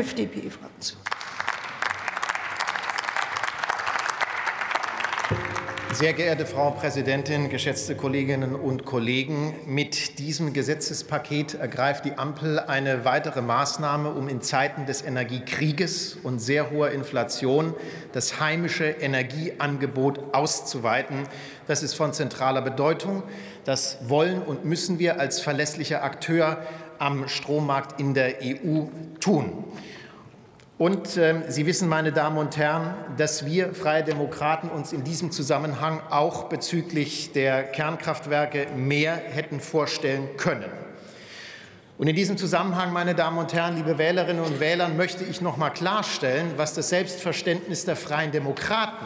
FDP-Fraktion. Sehr geehrte Frau Präsidentin, geschätzte Kolleginnen und Kollegen! Mit diesem Gesetzespaket ergreift die Ampel eine weitere Maßnahme, um in Zeiten des Energiekrieges und sehr hoher Inflation das heimische Energieangebot auszuweiten. Das ist von zentraler Bedeutung. Das wollen und müssen wir als verlässlicher Akteur am Strommarkt in der EU tun. Und äh, Sie wissen, meine Damen und Herren, dass wir Freie Demokraten uns in diesem Zusammenhang auch bezüglich der Kernkraftwerke mehr hätten vorstellen können. Und in diesem Zusammenhang, meine Damen und Herren, liebe Wählerinnen und Wähler, möchte ich noch mal klarstellen, was das Selbstverständnis der Freien Demokraten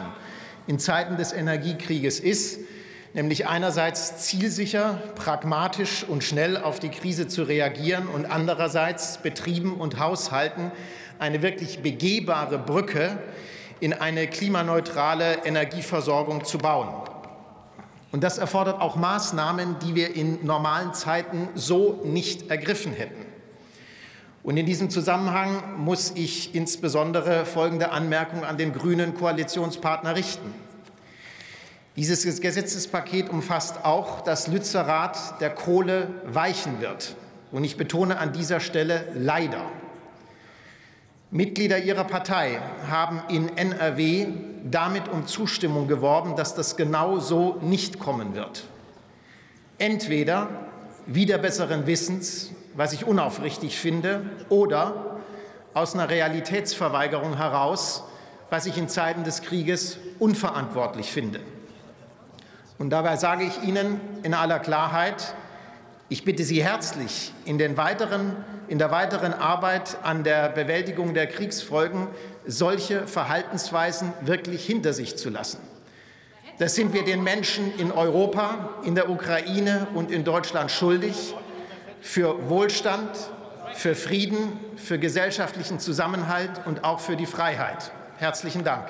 in Zeiten des Energiekrieges ist, nämlich einerseits zielsicher, pragmatisch und schnell auf die Krise zu reagieren und andererseits Betrieben und Haushalten eine wirklich begehbare Brücke in eine klimaneutrale Energieversorgung zu bauen. Und das erfordert auch Maßnahmen, die wir in normalen Zeiten so nicht ergriffen hätten. Und in diesem Zusammenhang muss ich insbesondere folgende Anmerkung an den grünen Koalitionspartner richten. Dieses Gesetzespaket umfasst auch, dass Lützerath der Kohle weichen wird. Und ich betone an dieser Stelle leider. Mitglieder ihrer Partei haben in NRW damit um Zustimmung geworben, dass das genau so nicht kommen wird. Entweder wieder besseren Wissens, was ich unaufrichtig finde, oder aus einer Realitätsverweigerung heraus, was ich in Zeiten des Krieges unverantwortlich finde. Und dabei sage ich Ihnen in aller Klarheit, ich bitte Sie herzlich, in, weiteren, in, der weiteren Arbeit an der Bewältigung der Kriegsfolgen solche Verhaltensweisen wirklich hinter sich zu lassen. Das sind wir den Menschen in Europa, in der Ukraine und in Deutschland schuldig für Wohlstand, für Frieden, für gesellschaftlichen Zusammenhalt und auch für die Freiheit. Herzlichen Dank.